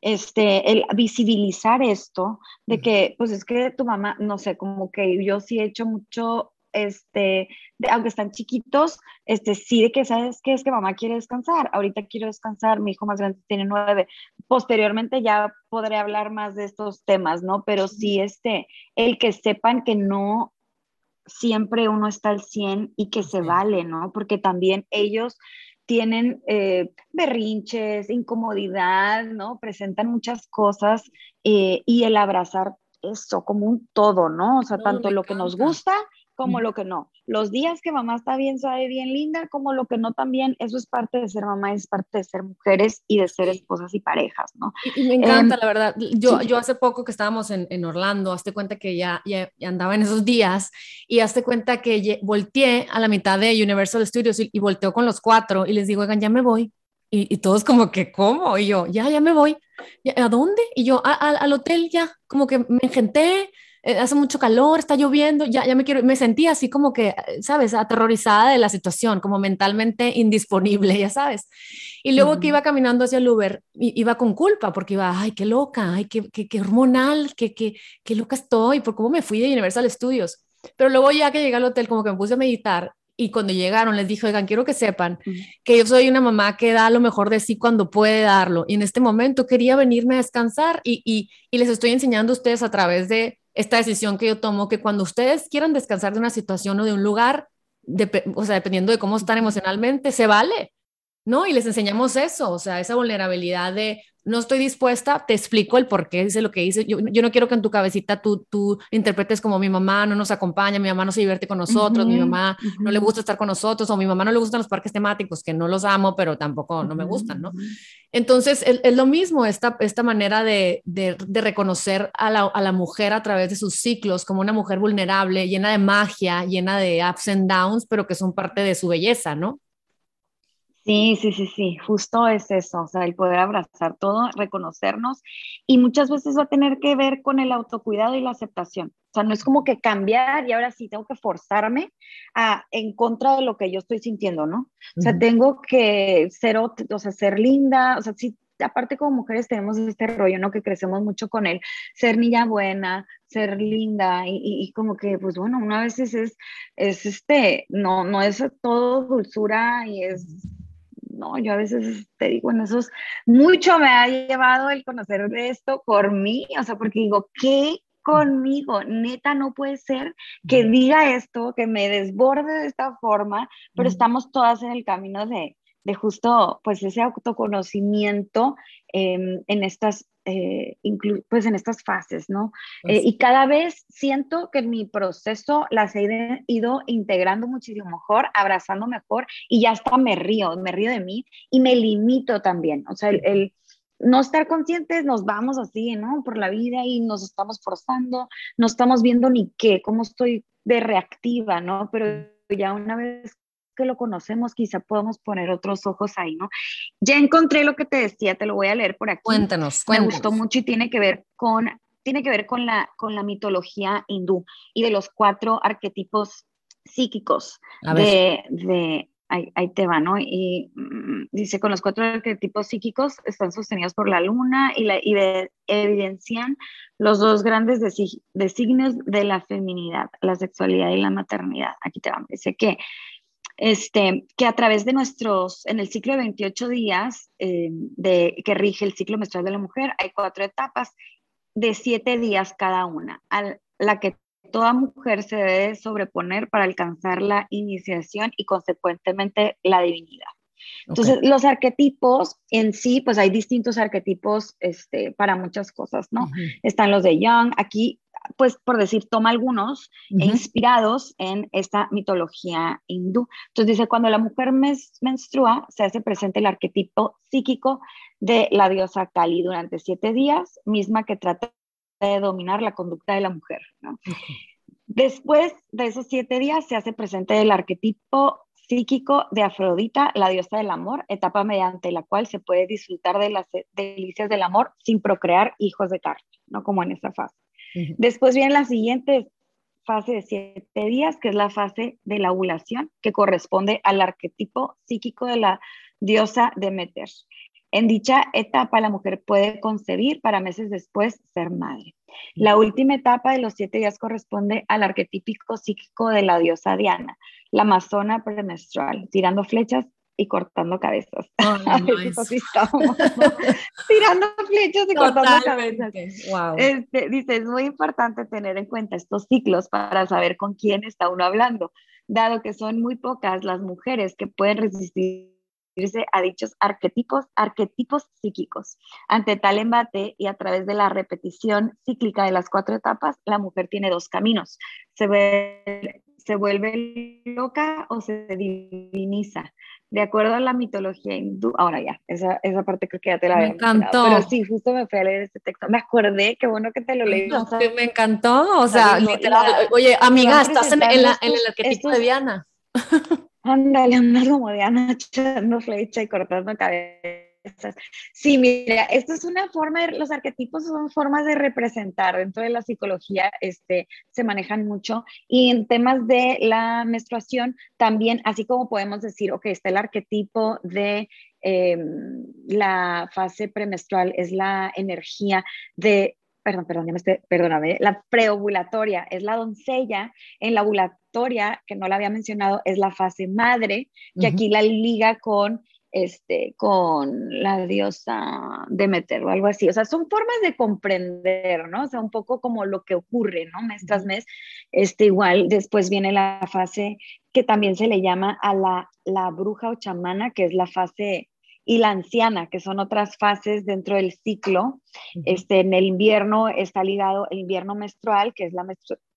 este, el visibilizar esto, de que, pues es que tu mamá, no sé, como que yo sí he hecho mucho, este, aunque están chiquitos, este, sí de que, ¿sabes qué? Es que mamá quiere descansar, ahorita quiero descansar, mi hijo más grande tiene nueve, posteriormente ya podré hablar más de estos temas, ¿no? Pero sí, este, el que sepan que no siempre uno está al 100 y que se vale, ¿no? Porque también ellos tienen eh, berrinches, incomodidad, ¿no? Presentan muchas cosas eh, y el abrazar eso como un todo, ¿no? O sea, tanto lo que nos gusta como lo que no. Los días que mamá está bien suave, bien linda, como lo que no también, eso es parte de ser mamá, es parte de ser mujeres y de ser esposas y parejas, ¿no? Y, me encanta, em, la verdad. Yo, yo hace poco que estábamos en, en Orlando, hazte cuenta que ya, ya, andaba en esos días y hazte cuenta que volteé a la mitad de Universal Studios y, y volteo con los cuatro y les digo, oigan, ya me voy. Y, y, todos como que, ¿cómo? Y yo, ya, ya me voy. ¿A dónde? Y yo, al hotel ya, como que me engenté, eh, hace mucho calor, está lloviendo, ya, ya me quiero, me sentía así como que, ¿sabes? Aterrorizada de la situación, como mentalmente indisposible, ya sabes. Y luego que iba caminando hacia el Uber, iba con culpa, porque iba, ay, qué loca, ay, qué, qué, qué hormonal, qué, qué, qué loca estoy, por cómo me fui de Universal Studios. Pero luego ya que llegué al hotel, como que me puse a meditar y cuando llegaron les dije, oigan, quiero que sepan que yo soy una mamá que da lo mejor de sí cuando puede darlo. Y en este momento quería venirme a descansar y, y, y les estoy enseñando a ustedes a través de esta decisión que yo tomo, que cuando ustedes quieran descansar de una situación o de un lugar, o sea, dependiendo de cómo están emocionalmente, se vale, ¿no? Y les enseñamos eso, o sea, esa vulnerabilidad de, no estoy dispuesta, te explico el por qué dice lo que dice. Yo, yo, no quiero que en tu cabecita tú, tú interpretes como mi mamá no nos acompaña, mi mamá no se divierte con nosotros, mi mamá no le gusta estar con nosotros, o mi mamá no le gustan los parques temáticos, que no los amo, pero tampoco no me gustan, ¿no? Entonces, es, lo mismo, esta, esta manera de, de, de reconocer a la, a la, mujer a través de sus ciclos como una mujer vulnerable, llena de magia, llena de ups and downs, pero que son parte de su belleza, ¿no? Sí, sí, sí, sí, justo es eso, o sea, el poder abrazar todo, reconocernos y muchas veces va a tener que ver con el autocuidado y la aceptación. O sea, no es como que cambiar y ahora sí tengo que forzarme a, en contra de lo que yo estoy sintiendo, ¿no? O sea, tengo que ser, o sea, ser linda, o sea, sí, aparte como mujeres tenemos este rollo, ¿no? Que crecemos mucho con él, ser niña buena, ser linda y, y, como que, pues bueno, una vez es, es este, no, no es todo dulzura y es no, yo a veces te digo en esos, mucho me ha llevado el conocer esto por mí, o sea, porque digo, ¿qué conmigo? Neta, no puede ser que diga esto, que me desborde de esta forma, pero estamos todas en el camino de, de justo, pues ese autoconocimiento em, en estas eh, pues en estas fases, ¿no? Eh, y cada vez siento que mi proceso las he ido integrando muchísimo mejor, abrazando mejor y ya hasta me río, me río de mí y me limito también, o sea, el, no estar conscientes, nos vamos así, ¿no? Por la vida y nos estamos forzando, no estamos viendo ni qué, cómo estoy de reactiva, ¿no? Pero ya una vez que lo conocemos, quizá podamos poner otros ojos ahí, ¿no? Ya encontré lo que te decía, te lo voy a leer por aquí. Cuéntanos, cuéntanos. Me gustó mucho y tiene que ver con, tiene que ver con la, con la mitología hindú y de los cuatro arquetipos psíquicos de, de ahí, te va, ¿no? Y mm, dice, con los cuatro arquetipos psíquicos están sostenidos por la luna y, la, y evidencian los dos grandes designios de la feminidad, la sexualidad y la maternidad. Aquí te va, dice que este, que a través de nuestros, en el ciclo de 28 días eh, de, que rige el ciclo menstrual de la mujer, hay cuatro etapas de siete días cada una, a la que toda mujer se debe sobreponer para alcanzar la iniciación y consecuentemente la divinidad. Entonces, los arquetipos en sí, pues hay distintos arquetipos este, para muchas cosas, ¿no? Están los de Young, aquí pues por decir, toma algunos inspirados en esta mitología hindú. Entonces dice, cuando la mujer menstrua, se hace presente el arquetipo psíquico de la diosa Kali durante siete días, misma que trata de dominar la conducta de la mujer. Después de esos siete días se hace presente el arquetipo psíquico de Afrodita, la diosa del amor, etapa mediante la cual se puede disfrutar de las delicias del amor sin procrear hijos de carne, no como en esa fase. Después viene la siguiente fase de siete días, que es la fase de la ovulación, que corresponde al arquetipo psíquico de la diosa Demeter. En dicha etapa, la mujer puede concebir para meses después ser madre. La última etapa de los siete días corresponde al arquetípico psíquico de la diosa Diana, la amazona premenstrual, tirando flechas y cortando cabezas. Tirando flechas y cortando cabezas. Este, dice, es muy importante tener en cuenta estos ciclos para saber con quién está uno hablando, dado que son muy pocas las mujeres que pueden resistirse a dichos arquetipos, arquetipos psíquicos. Ante tal embate y a través de la repetición cíclica de las cuatro etapas, la mujer tiene dos caminos. Se, ve, se vuelve loca o se diviniza de acuerdo a la mitología hindú, ahora ya, esa, esa parte creo que ya te la había Me encantó. Pero sí, justo me fui a leer este texto. Me acordé, qué bueno que te lo leí. me encantó, o sea, literal. oye, amiga, estás en, en, la, en, el arquetipo de Diana. Ándale, anda como Diana echando flecha y cortando cabeza Sí, mira, esto es una forma, de, los arquetipos son formas de representar dentro de la psicología, este, se manejan mucho. Y en temas de la menstruación también, así como podemos decir, ok, está el arquetipo de em, la fase premenstrual, es la energía de perdón, perdón, ya me estoy, perdóname, la preovulatoria es la doncella, en la ovulatoria, que no la había mencionado, es la fase madre, que aquí la liga con este, con la diosa Demeter o algo así. O sea, son formas de comprender, ¿no? O sea, un poco como lo que ocurre, ¿no? Mes tras mes. Este, igual después viene la fase que también se le llama a la, la bruja o chamana, que es la fase y la anciana, que son otras fases dentro del ciclo. Este, en el invierno está ligado el invierno menstrual, que es la,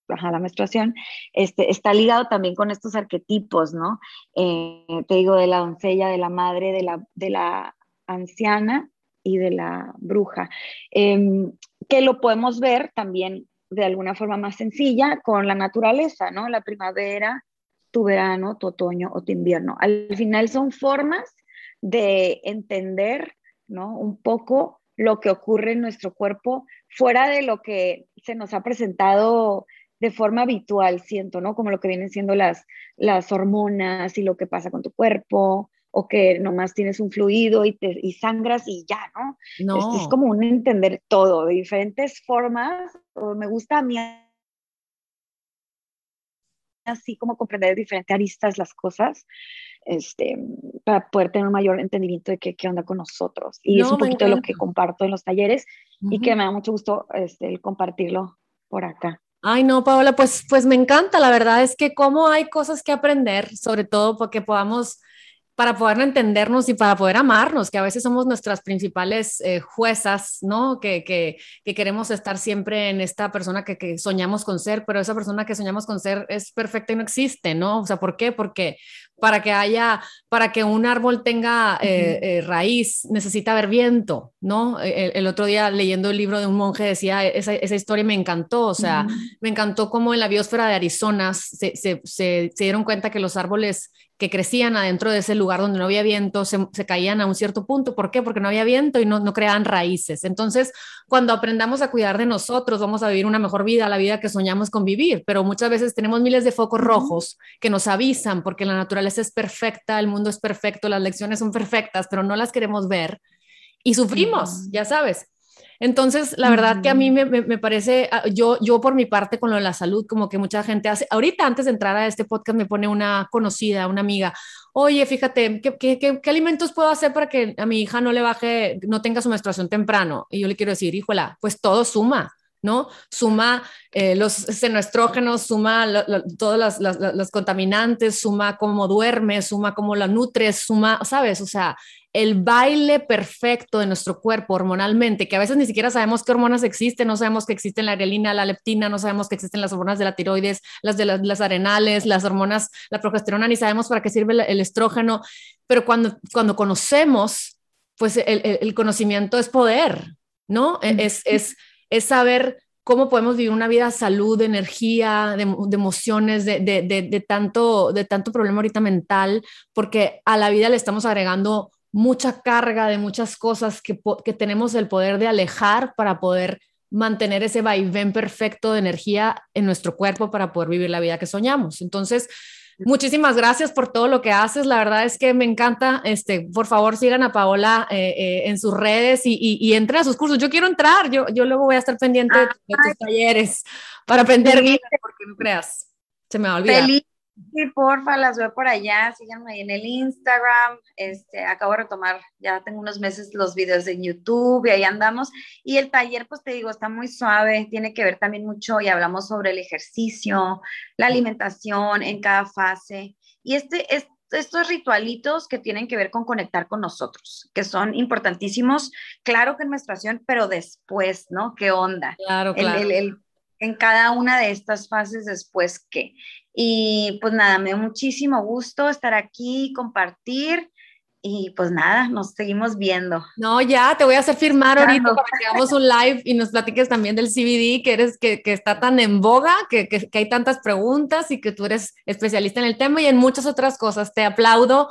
la menstruación, este, está ligado también con estos arquetipos, ¿no? Eh, te digo, de la doncella, de la madre, de la, de la anciana y de la bruja, em, que lo podemos ver también de alguna forma más sencilla con la naturaleza, ¿no? La primavera, tu verano, tu otoño o tu invierno. Al final son formas de entender, ¿no? Un poco lo que ocurre en nuestro cuerpo fuera de lo que se nos ha presentado de forma habitual, siento, ¿no? Como lo que vienen siendo las, las hormonas y lo que pasa con tu cuerpo, o que nomás tienes un fluido y, te, y sangras y ya, ¿no? No. Este, es como un entender todo de diferentes formas. me gusta a mí así como comprender de diferentes aristas las cosas, este, para poder tener un mayor entendimiento de qué, qué onda con nosotros. Y es un poquito de lo que comparto en los talleres y que me da mucho gusto este, el compartirlo por acá. Ay, no, Paola, pues, pues me encanta. La verdad es que como hay cosas que aprender, sobre todo porque podamos, para poder entendernos y para poder amarnos, que a veces somos nuestras principales eh, juezas, ¿no? Que, que, que, queremos estar siempre en esta persona que, que, soñamos con ser, pero esa persona que soñamos con ser es perfecta y no existe, ¿no? O sea, ¿por qué? Porque para que haya, para que un árbol tenga eh, eh, raíz, necesita haber viento, ¿no? E, el, otro día leyendo el libro de un monje decía, esa, esa historia me encantó, o sea, me encantó cómo en la biosfera de Arizona se, se, se, dieron cuenta que los árboles que crecían adentro de ese lugar donde no había viento se, se, caían a un cierto punto. ¿Por qué? Porque no había viento y no, no creaban raíces. Entonces, cuando aprendamos a cuidar de nosotros, vamos a vivir una mejor vida, la vida que soñamos con vivir. Pero muchas veces tenemos miles de focos rojos que nos avisan porque la naturaleza es perfecta, el mundo es perfecto, las lecciones son perfectas, pero no las queremos ver y sufrimos, ya sabes. Entonces, la verdad que a mí me, me, parece, ah, yo, yo por mi parte con lo de la salud, como que mucha gente hace, ahorita antes de entrar a este podcast me pone una conocida, una amiga, oye, fíjate, ¿qué, qué, qué, alimentos puedo hacer para que a mi hija no le baje, no tenga su menstruación temprano? Y yo le quiero decir, híjola, pues todo suma. ¿No? Suma eh, los senoestrógenos, suma todos los, contaminantes, suma cómo duerme, suma cómo la nutres, suma, ¿sabes? O sea, el baile perfecto de nuestro cuerpo hormonalmente, que a veces ni siquiera sabemos qué hormonas existen, no sabemos que existen la grelina, la leptina, no sabemos que existen las hormonas de la tiroides, las de las, arenales, las hormonas, la progesterona, ni sabemos para qué sirve el, estrógeno, pero cuando, cuando conocemos, pues el, conocimiento es poder, ¿no? E, es, es, es saber cómo podemos vivir una vida salud, de energía, de, emociones, de, de, de, tanto, de tanto problema ahorita mental, porque a la vida le estamos agregando mucha carga de muchas cosas que, que tenemos el poder de alejar para poder mantener ese vaivén perfecto de energía en nuestro cuerpo para poder vivir la vida que soñamos. Entonces, Muchísimas gracias por todo lo que haces. La verdad es que me encanta. Este, por favor, sigan a Paola eh, eh, en sus redes y, y, entren a sus cursos. Yo quiero entrar. Yo, yo luego voy a estar pendiente de, tus talleres para aprender bien, porque no creas. Se me va a olvidar. Feliz Sí, porfa, las veo por allá, síganme ahí en el Instagram, este, acabo de retomar, ya tengo unos meses los videos de YouTube y ahí andamos, y el taller, pues te digo, está muy suave, tiene que ver también mucho, y hablamos sobre el ejercicio, la alimentación en cada fase, y este, estos ritualitos que tienen que ver con conectar con nosotros, que son importantísimos, claro que en menstruación, pero después, ¿no? ¿Qué onda? Claro, claro. En cada una de estas fases después qué. Y pues nada, me da muchísimo gusto estar aquí, compartir. Y pues nada, nos seguimos viendo. No, ya, te voy a hacer firmar ahorita para que hagamos un live y nos platiques también del CBD, que eres, que, que está tan en boga, que, que, que, hay tantas preguntas y que tú eres especialista en el tema y en muchas otras cosas. Te aplaudo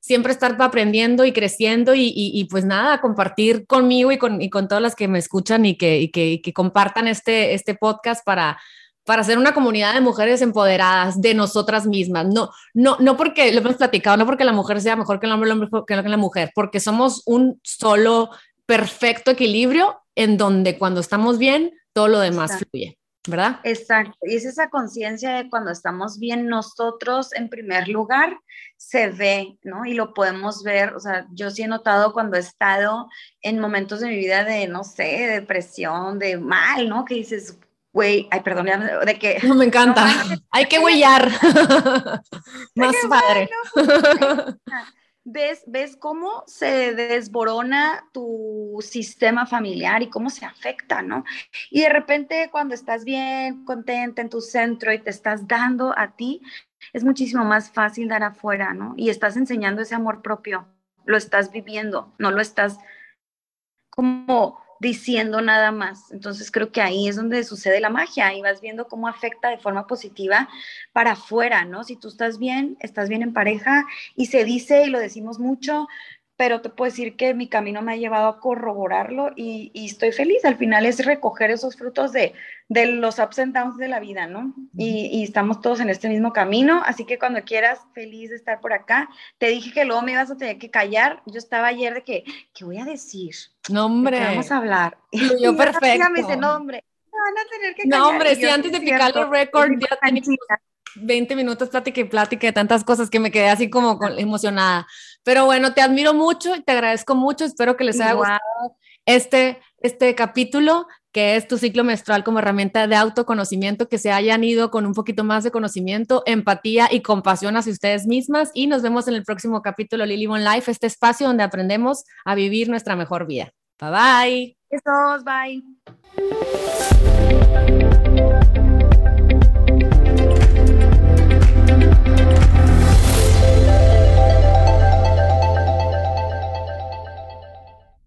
siempre estar aprendiendo y creciendo y, y, pues nada, compartir conmigo y con, y con todas las que me escuchan y que, y que, que compartan este, este podcast para para ser una comunidad de mujeres empoderadas de nosotras mismas. No, no, no porque lo hemos platicado, no porque la mujer sea mejor que el hombre, el hombre que la mujer, porque somos un solo perfecto equilibrio en donde cuando estamos bien, todo lo demás fluye. ¿Verdad? Exacto, y es esa conciencia de cuando estamos bien nosotros en primer lugar, se ve, ¿no? Y lo podemos ver, o sea, yo sí he notado cuando he estado en momentos de mi vida de, no sé, depresión, de mal, ¿no? Que dices, güey, ay, perdón, de que... No, me encanta, hay que huellar. Más padre. ¿Ves, ¿Ves cómo se desborona tu sistema familiar y cómo se afecta, ¿no? Y de repente cuando estás bien, contenta en tu centro y te estás dando a ti, es muchísimo más fácil dar afuera, ¿no? Y estás enseñando ese amor propio, lo estás viviendo, no lo estás como diciendo nada más. Entonces creo que ahí es donde sucede la magia y vas viendo cómo afecta de forma positiva para afuera, ¿no? Si tú estás bien, estás bien en pareja y se dice y lo decimos mucho, pero te puedo decir que mi camino me ha llevado a corroborarlo y, estoy feliz. Al final es recoger esos frutos de, de los ups and downs de la vida, ¿no? Y, estamos todos en este mismo camino, así que cuando quieras, feliz de estar por acá. Te dije que luego me ibas a tener que callar. Yo estaba ayer de que, ¿qué voy a decir? No, hombre. vamos a hablar. Yo perfecto. Me dice, no, hombre. Van a tener que callar. No, hombre, si antes de picar el récord ya teníamos 20 minutos plática y plática de tantas cosas que me quedé así como emocionada. Pero bueno, te admiro mucho y te agradezco mucho. Espero que les haya gustado este, este capítulo, que es tu ciclo menstrual como herramienta de autoconocimiento, que se hayan ido con un poquito más de conocimiento, empatía y compasión hacia ustedes mismas. Y nos vemos en el próximo capítulo Lily One Life, este espacio donde aprendemos a vivir nuestra mejor vida. Bye bye. Besos, bye.